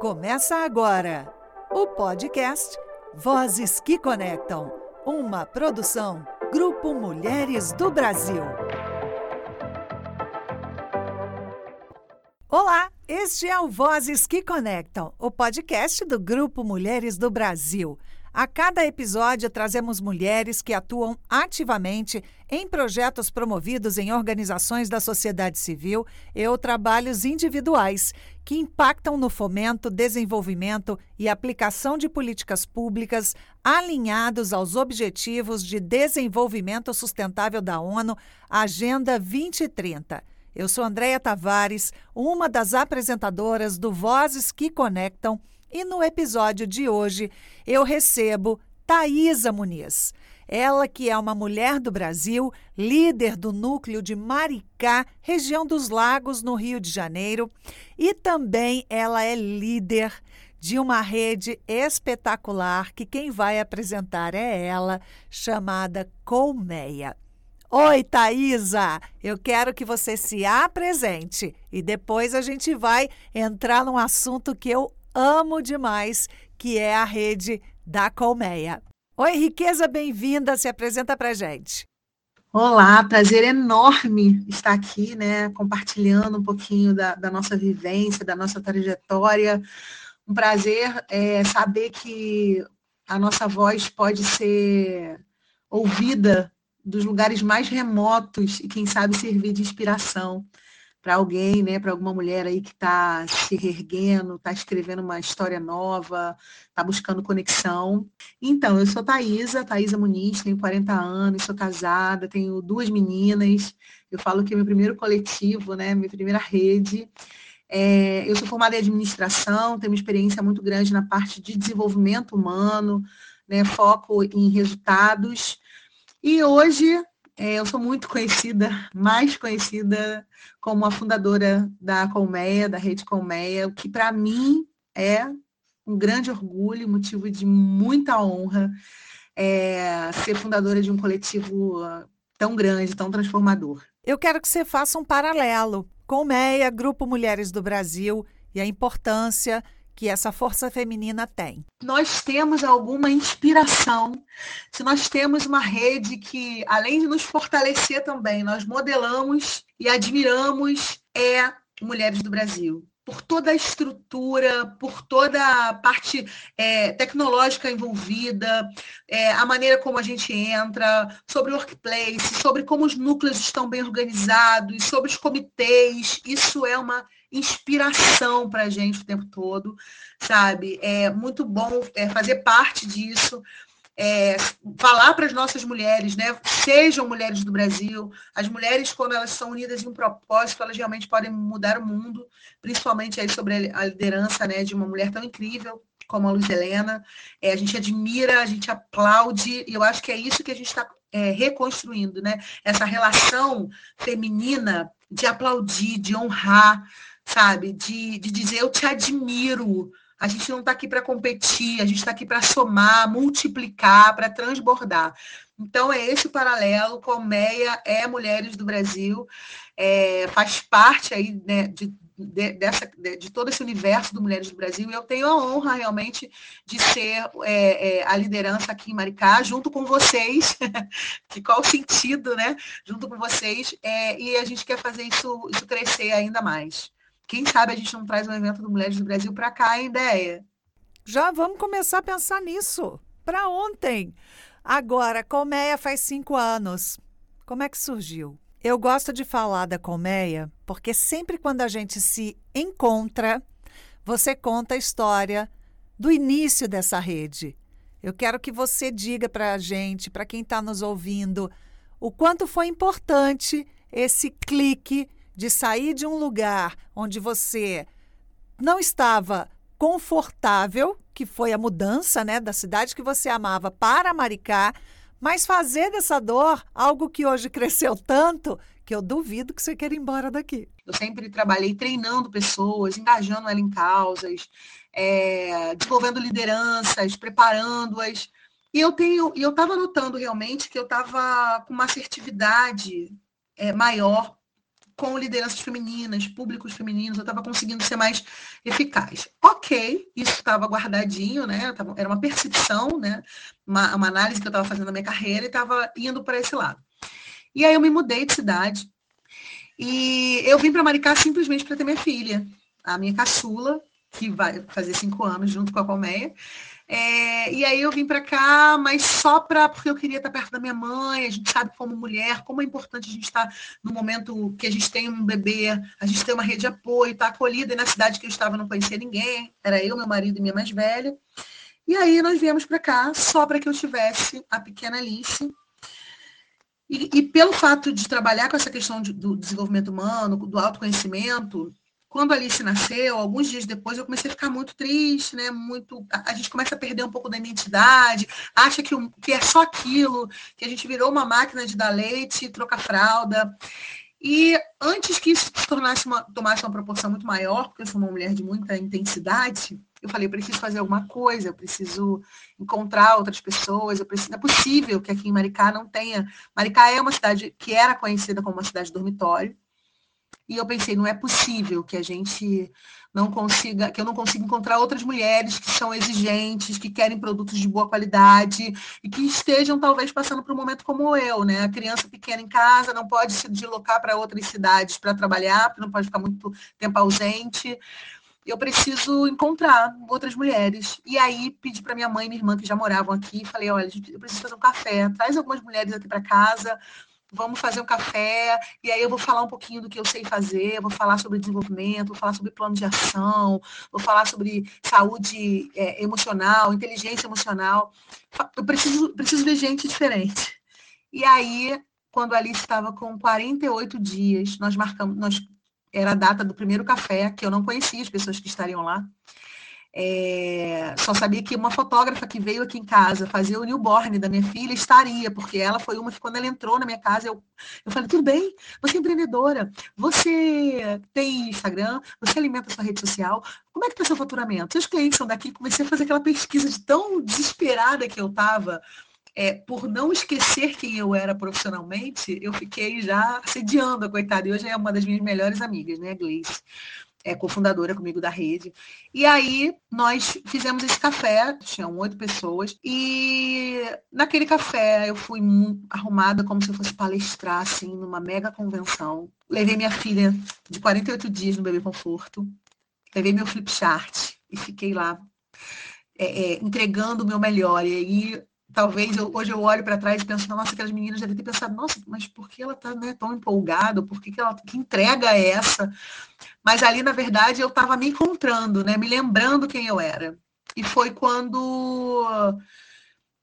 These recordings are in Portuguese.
Começa agora o podcast Vozes que Conectam, uma produção Grupo Mulheres do Brasil. Olá, este é o Vozes que Conectam, o podcast do Grupo Mulheres do Brasil. A cada episódio, trazemos mulheres que atuam ativamente em projetos promovidos em organizações da sociedade civil e ou trabalhos individuais que impactam no fomento, desenvolvimento e aplicação de políticas públicas alinhados aos Objetivos de Desenvolvimento Sustentável da ONU, Agenda 2030. Eu sou Andréia Tavares, uma das apresentadoras do Vozes que Conectam e no episódio de hoje eu recebo Thaisa Muniz. Ela que é uma mulher do Brasil, líder do núcleo de Maricá, região dos Lagos, no Rio de Janeiro, e também ela é líder de uma rede espetacular que quem vai apresentar é ela, chamada Colmeia. Oi, Thaisa! Eu quero que você se apresente e depois a gente vai entrar num assunto que eu amo demais, que é a rede da Colmeia. Oi, Riqueza, bem-vinda, se apresenta para gente. Olá, prazer enorme estar aqui, né, compartilhando um pouquinho da, da nossa vivência, da nossa trajetória. Um prazer é, saber que a nossa voz pode ser ouvida dos lugares mais remotos e, quem sabe, servir de inspiração para alguém, né, para alguma mulher aí que está se reerguendo, está escrevendo uma história nova, está buscando conexão. Então, eu sou Thaisa, Thaisa Muniz, tenho 40 anos, sou casada, tenho duas meninas. Eu falo que é meu primeiro coletivo, né, minha primeira rede. É, eu sou formada em administração, tenho uma experiência muito grande na parte de desenvolvimento humano, né, foco em resultados. E hoje eu sou muito conhecida, mais conhecida como a fundadora da Colmeia, da Rede Colmeia, o que para mim é um grande orgulho, motivo de muita honra é, ser fundadora de um coletivo tão grande, tão transformador. Eu quero que você faça um paralelo. Colmeia, Grupo Mulheres do Brasil e a importância que essa força feminina tem? Nós temos alguma inspiração, se nós temos uma rede que, além de nos fortalecer também, nós modelamos e admiramos, é Mulheres do Brasil por toda a estrutura, por toda a parte é, tecnológica envolvida, é, a maneira como a gente entra, sobre o workplace, sobre como os núcleos estão bem organizados, sobre os comitês. Isso é uma inspiração para a gente o tempo todo, sabe? É muito bom é, fazer parte disso. É, falar para as nossas mulheres, né? Sejam mulheres do Brasil, as mulheres, quando elas são unidas em um propósito, elas realmente podem mudar o mundo, principalmente aí sobre a liderança né, de uma mulher tão incrível como a Luz Helena. É, a gente admira, a gente aplaude, e eu acho que é isso que a gente está é, reconstruindo, né? Essa relação feminina de aplaudir, de honrar, sabe? De, de dizer eu te admiro. A gente não está aqui para competir, a gente está aqui para somar, multiplicar, para transbordar. Então, é esse o paralelo. Colmeia é Mulheres do Brasil, é, faz parte aí né, de, de, dessa, de, de, todo esse universo do Mulheres do Brasil, e eu tenho a honra realmente de ser é, é, a liderança aqui em Maricá, junto com vocês, que qual o sentido, né? Junto com vocês, é, e a gente quer fazer isso, isso crescer ainda mais. Quem sabe a gente não traz um evento do Mulheres do Brasil para cá, a ideia. Já vamos começar a pensar nisso. Para ontem. Agora, Colmeia faz cinco anos. Como é que surgiu? Eu gosto de falar da Colmeia porque sempre quando a gente se encontra, você conta a história do início dessa rede. Eu quero que você diga para a gente, para quem está nos ouvindo, o quanto foi importante esse clique de sair de um lugar onde você não estava confortável, que foi a mudança né, da cidade que você amava para Maricá, mas fazer dessa dor algo que hoje cresceu tanto que eu duvido que você queira ir embora daqui. Eu sempre trabalhei treinando pessoas, engajando elas em causas, é, desenvolvendo lideranças, preparando-as. E eu tenho, eu estava notando realmente que eu estava com uma assertividade é, maior com lideranças femininas, públicos femininos, eu estava conseguindo ser mais eficaz. Ok, isso estava guardadinho, né? Tava, era uma percepção, né? Uma, uma análise que eu estava fazendo na minha carreira e estava indo para esse lado. E aí eu me mudei de cidade e eu vim para Maricá simplesmente para ter minha filha, a minha caçula, que vai fazer cinco anos junto com a Colmeia. É, e aí eu vim para cá, mas só para porque eu queria estar perto da minha mãe. A gente sabe como mulher, como é importante a gente estar no momento que a gente tem um bebê, a gente tem uma rede de apoio, estar tá acolhida. E na cidade que eu estava não conhecia ninguém, era eu, meu marido e minha mais velha. E aí nós viemos para cá só para que eu tivesse a pequena Alice. E, e, pelo fato de trabalhar com essa questão de, do desenvolvimento humano, do autoconhecimento, quando a Alice nasceu, alguns dias depois, eu comecei a ficar muito triste, né? Muito, a, gente começa a perder um pouco da identidade, acha que, que é só aquilo, que a gente virou uma máquina de dar leite, trocar fralda. E antes que isso se tornasse uma, tomasse uma proporção muito maior, porque eu sou uma mulher de muita intensidade, eu falei, eu preciso fazer alguma coisa, eu preciso encontrar outras pessoas, eu preciso, é possível que aqui em Maricá não tenha. Maricá é uma cidade que era conhecida como uma cidade dormitório, e eu pensei, não é possível que a gente não consiga, que eu não consiga encontrar outras mulheres que são exigentes, que querem produtos de boa qualidade e que estejam talvez passando por um momento como eu, né? A criança pequena em casa não pode se deslocar para outras cidades para trabalhar, porque não pode ficar muito tempo ausente. Eu preciso encontrar outras mulheres. E aí pedi para minha mãe e minha irmã que já moravam aqui, falei, olha, eu preciso fazer um café, traz algumas mulheres aqui para casa vamos fazer um café, e aí eu vou falar um pouquinho do que eu sei fazer, vou falar sobre desenvolvimento, vou falar sobre plano de ação, vou falar sobre saúde é, emocional, inteligência emocional. Eu preciso, preciso ver gente diferente. E aí, quando a Alice estava com 48 dias, nós marcamos, nós, era a data do primeiro café, que eu não conhecia as pessoas que estariam lá. É, só sabia que uma fotógrafa que veio aqui em casa fazer o newborn da minha filha estaria, porque ela foi uma que quando ela entrou na minha casa, eu, eu falei, tudo bem, você é empreendedora, você tem Instagram, você alimenta sua rede social, como é que está seu faturamento? Seus clientes são daqui, comecei a fazer aquela pesquisa de tão desesperada que eu estava, é, por não esquecer quem eu era profissionalmente, eu fiquei já assediando a coitada, e hoje é uma das minhas melhores amigas, né, Gleice? É cofundadora comigo da rede. E aí nós fizemos esse café, tinham oito pessoas, e naquele café eu fui arrumada como se eu fosse palestrar, assim, numa mega convenção. Levei minha filha de 48 dias no Bebê Conforto, levei meu flip chart e fiquei lá é, é, entregando o meu melhor. E aí talvez eu, hoje eu olho para trás e penso, nossa, aquelas meninas devem ter pensado, nossa, mas por que ela está né, tão empolgada? Por que, que, ela, que entrega é essa? Mas ali, na verdade, eu estava me encontrando, né, me lembrando quem eu era. E foi quando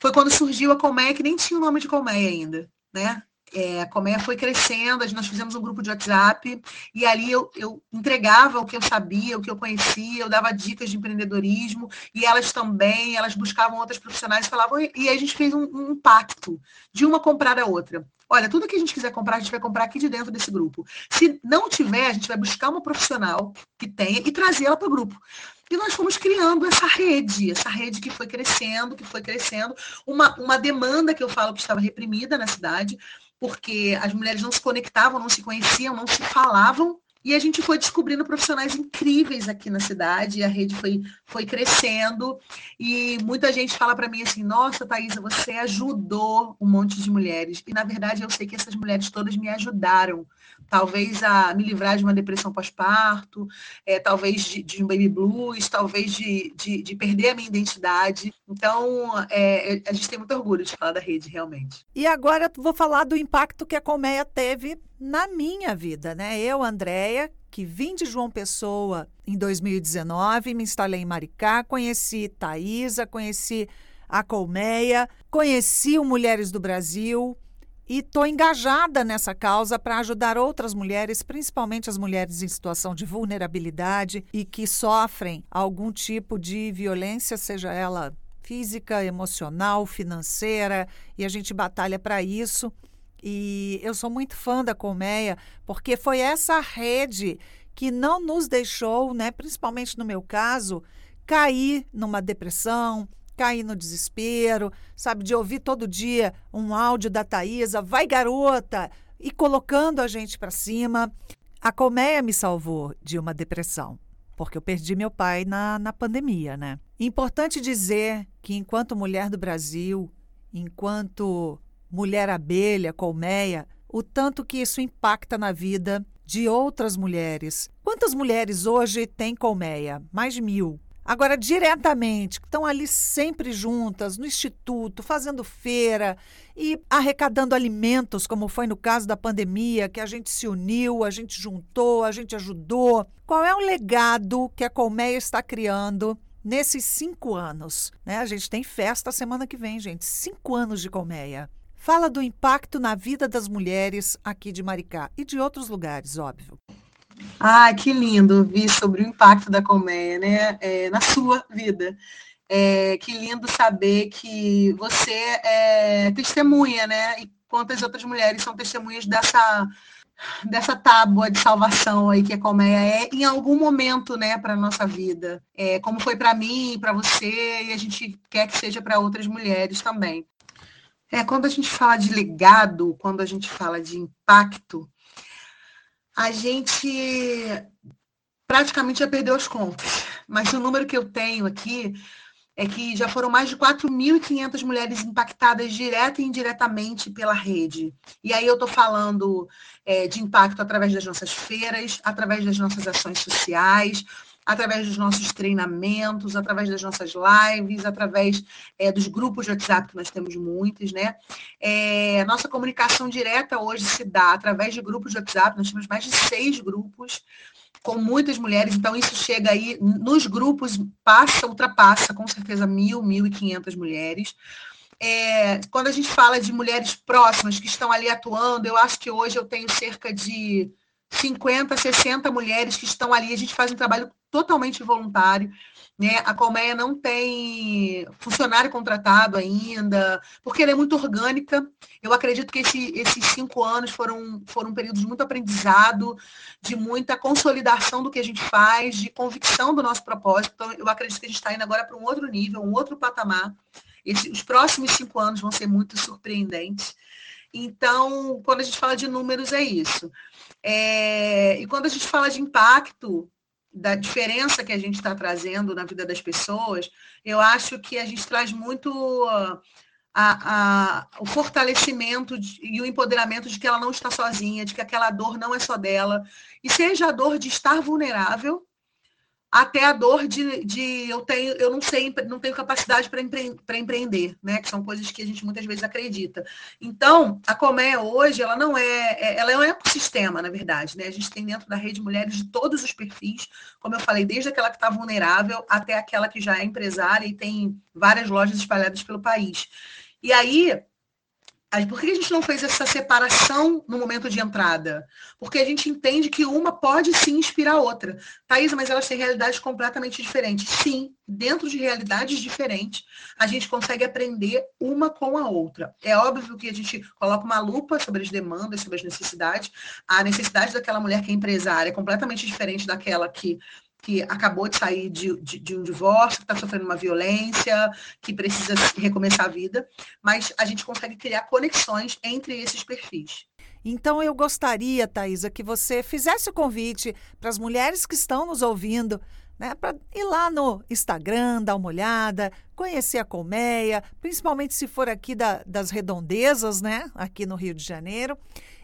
foi quando surgiu a Colmeia, que nem tinha o nome de Colmeia ainda, né? É, Colmeia foi crescendo, nós fizemos um grupo de WhatsApp e ali eu, eu, entregava o que eu sabia, o que eu conhecia, eu dava dicas de empreendedorismo e elas também, elas buscavam outras profissionais e falavam, e, a gente fez um, um pacto de uma comprar a outra. Olha, tudo que a gente quiser comprar, a gente vai comprar aqui de dentro desse grupo. Se não tiver, a gente vai buscar uma profissional que tenha e trazê-la para o grupo. E nós fomos criando essa rede, essa rede que foi crescendo, que foi crescendo, uma, uma demanda que eu falo que estava reprimida na cidade, porque as mulheres não se conectavam, não se conheciam, não se falavam. E a gente foi descobrindo profissionais incríveis aqui na cidade, a rede foi, foi crescendo. E muita gente fala para mim assim: nossa, Thaisa, você ajudou um monte de mulheres. E na verdade eu sei que essas mulheres todas me ajudaram talvez a me livrar de uma depressão pós-parto, é, talvez de, de, um baby blues, talvez de, de, de, perder a minha identidade. Então, é, a gente tem muito orgulho de falar da rede, realmente. E agora vou falar do impacto que a Colmeia teve na minha vida, né? Eu, Andréia, que vim de João Pessoa em 2019, me instalei em Maricá, conheci Thaisa, conheci a Colmeia, conheci o Mulheres do Brasil, e estou engajada nessa causa para ajudar outras mulheres, principalmente as mulheres em situação de vulnerabilidade e que sofrem algum tipo de violência, seja ela física, emocional, financeira, e a gente batalha para isso. E eu sou muito fã da Colmeia, porque foi essa rede que não nos deixou, né, principalmente no meu caso, cair numa depressão, cair no desespero, sabe, de ouvir todo dia um áudio da Thaisa, vai garota, e colocando a gente para cima. A colmeia me salvou de uma depressão, porque eu perdi meu pai na, na pandemia, né? Importante dizer que, enquanto mulher do Brasil, enquanto mulher abelha, colmeia, o tanto que isso impacta na vida de outras mulheres. Quantas mulheres hoje têm colmeia? Mais de mil. Agora, diretamente, estão ali sempre juntas, no instituto, fazendo feira e arrecadando alimentos, como foi no caso da pandemia, que a gente se uniu, a gente juntou, a gente ajudou. Qual é o legado que a Colmeia está criando nesses cinco anos? Né? A gente tem festa semana que vem, gente. Cinco anos de Colmeia. Fala do impacto na vida das mulheres aqui de Maricá e de outros lugares, óbvio. Ah, que lindo ouvir sobre o impacto da colmeia, né, é, na sua vida. É, que lindo saber que você é testemunha, né? E quantas outras mulheres são testemunhas dessa dessa tábua de salvação aí que a colmeia é em algum momento, né, para nossa vida. É, como foi para mim, para você e a gente quer que seja para outras mulheres também. É, quando a gente fala de legado, quando a gente fala de impacto, a gente praticamente já perdeu as contas. Mas o número que eu tenho aqui é que já foram mais de 4.500 mulheres impactadas direta e indiretamente pela rede. E aí eu estou falando é, de impacto através das nossas feiras, através das nossas ações sociais, através dos nossos treinamentos, através das nossas lives, através é, dos grupos de WhatsApp, que nós temos muitos, né? É, nossa comunicação direta hoje se dá através de grupos de WhatsApp, nós temos mais de seis grupos com muitas mulheres, então isso chega aí, nos grupos, passa, ultrapassa com certeza mil, mil e quinhentas mulheres. É, quando a gente fala de mulheres próximas que estão ali atuando, eu acho que hoje eu tenho cerca de 50, 60 mulheres que estão ali. A gente faz um trabalho totalmente voluntário. Né? A Colmeia não tem funcionário contratado ainda, porque ela é muito orgânica. Eu acredito que esse, esses cinco anos foram, foram períodos de muito aprendizado, de muita consolidação do que a gente faz, de convicção do nosso propósito. Então, eu acredito que a gente está indo agora para um outro nível, um outro patamar. Esse, os próximos cinco anos vão ser muito surpreendentes. Então, quando a gente fala de números, é isso. É, e quando a gente fala de impacto, da diferença que a gente está trazendo na vida das pessoas, eu acho que a gente traz muito a, a, o fortalecimento de, e o empoderamento de que ela não está sozinha, de que aquela dor não é só dela, e seja a dor de estar vulnerável, até a dor de, de eu tenho, eu não sei, não tenho capacidade para empre, empreender, né? Que são coisas que a gente muitas vezes acredita. Então, a Comé hoje, ela não é, é, ela é um ecossistema, na verdade, né? A gente tem dentro da rede mulheres de todos os perfis, como eu falei, desde aquela que está vulnerável até aquela que já é empresária e tem várias lojas espalhadas pelo país. E aí, por que a gente não fez essa separação no momento de entrada? Porque a gente entende que uma pode sim inspirar a outra. Thaisa, mas elas têm realidades completamente diferentes. Sim, dentro de realidades diferentes, a gente consegue aprender uma com a outra. É óbvio que a gente coloca uma lupa sobre as demandas, sobre as necessidades. A necessidade daquela mulher que é empresária é completamente diferente daquela que que acabou de sair de, de, de um divórcio, que está sofrendo uma violência, que precisa recomeçar a vida, mas a gente consegue criar conexões entre esses perfis. Então eu gostaria, Thaisa, que você fizesse o convite para as mulheres que estão nos ouvindo, né, para ir lá no Instagram, dar uma olhada, conhecer a colmeia, principalmente se for aqui da, das redondezas, né, aqui no Rio de Janeiro,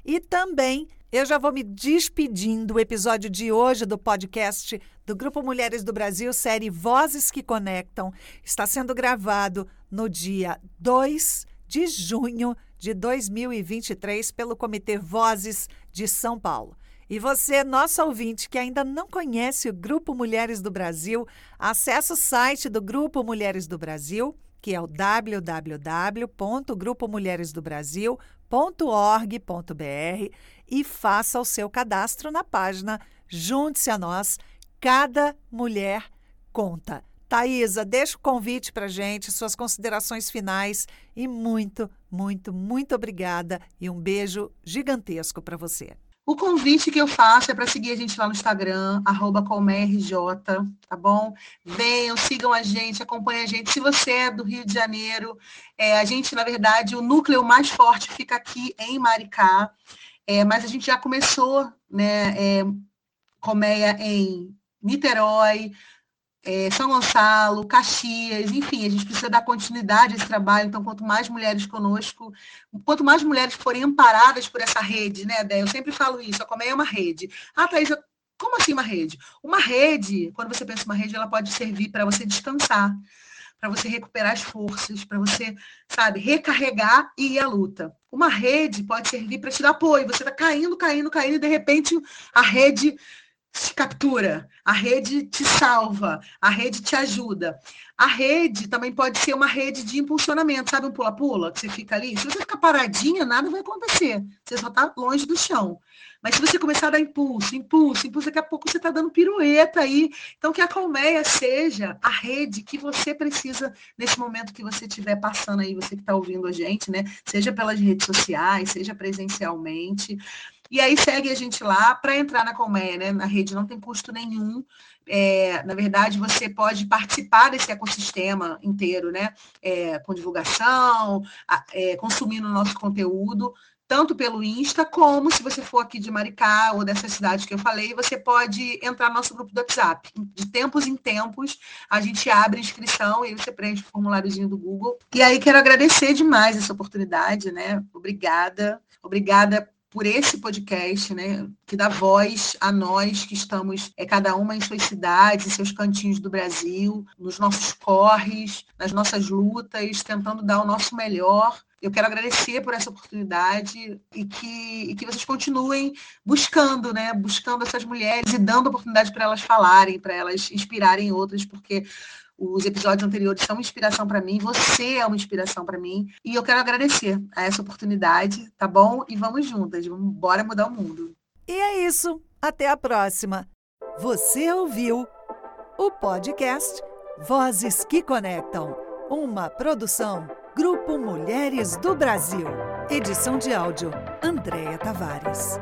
e também eu já vou me despedindo. O episódio de hoje do podcast do Grupo Mulheres do Brasil, série Vozes que Conectam, está sendo gravado no dia 2 de junho de 2023 pelo Comitê Vozes de São Paulo. E você, nosso ouvinte, que ainda não conhece o Grupo Mulheres do Brasil, acesse o site do Grupo Mulheres do Brasil, que é o www.grupomulheresdobrasil.org.br e faça o seu cadastro na página Junte-se a nós, cada mulher conta. Thaisa, deixa o convite para gente, suas considerações finais e muito, muito, muito obrigada e um beijo gigantesco para você. O convite que eu faço é para seguir a gente lá no Instagram, arroba tá bom? Venham, sigam a gente, acompanhem a gente. Se você é do Rio de Janeiro, é, a gente, na verdade, o núcleo mais forte fica aqui em Maricá. É, mas a gente já começou, né, é, colmeia em Niterói, é, São Gonçalo, Caxias, enfim, a gente precisa dar continuidade a esse trabalho. Então, quanto mais mulheres conosco, quanto mais mulheres forem amparadas por essa rede, né, Dé? Eu sempre falo isso, a Colmeia é uma rede. Ah, Thaís, como assim uma rede? Uma rede, quando você pensa em uma rede, ela pode servir para você descansar, para você recuperar as forças, para você, sabe, recarregar e ir à luta. Uma rede pode servir para te dar apoio. Você está caindo, caindo, caindo, e de repente a rede te captura, a rede te salva, a rede te ajuda. A rede também pode ser uma rede de impulsionamento, sabe um pula-pula que você fica ali? Se você ficar paradinha, nada vai acontecer. Você só está longe do chão. Mas se você começar a dar impulso, impulso, impulso, daqui a pouco você está dando pirueta aí. Então, que a colmeia seja a rede que você precisa nesse momento que você estiver passando aí, você que está ouvindo a gente, né? Seja pelas redes sociais, seja presencialmente. E aí segue a gente lá para entrar na colmeia, né? Na rede não tem custo nenhum. É, na verdade, você pode participar desse ecossistema inteiro, né? É, com divulgação, é, consumindo o nosso conteúdo, tanto pelo Insta, como se você for aqui de Maricá ou dessa cidade que eu falei, você pode entrar no nosso grupo do WhatsApp. De tempos em tempos, a gente abre inscrição e você preenche o formuláriozinho do Google. E aí quero agradecer demais essa oportunidade, né? Obrigada. Obrigada por esse podcast, né, que dá voz a nós que estamos, é, cada uma em suas cidades, em seus cantinhos do Brasil, nos nossos corres, nas nossas lutas, tentando dar o nosso melhor. Eu quero agradecer por essa oportunidade e que, e que vocês continuem buscando, né, buscando essas mulheres e dando oportunidade para elas falarem, para elas inspirarem outras, porque os episódios anteriores são uma inspiração para mim, você é uma inspiração para mim, e eu quero agradecer a essa oportunidade, tá bom? E vamos juntas, vamos mudar o mundo. E é isso, até a próxima. Você ouviu o podcast Vozes que Conectam, uma produção Grupo Mulheres do Brasil. Edição de áudio Andréia Tavares.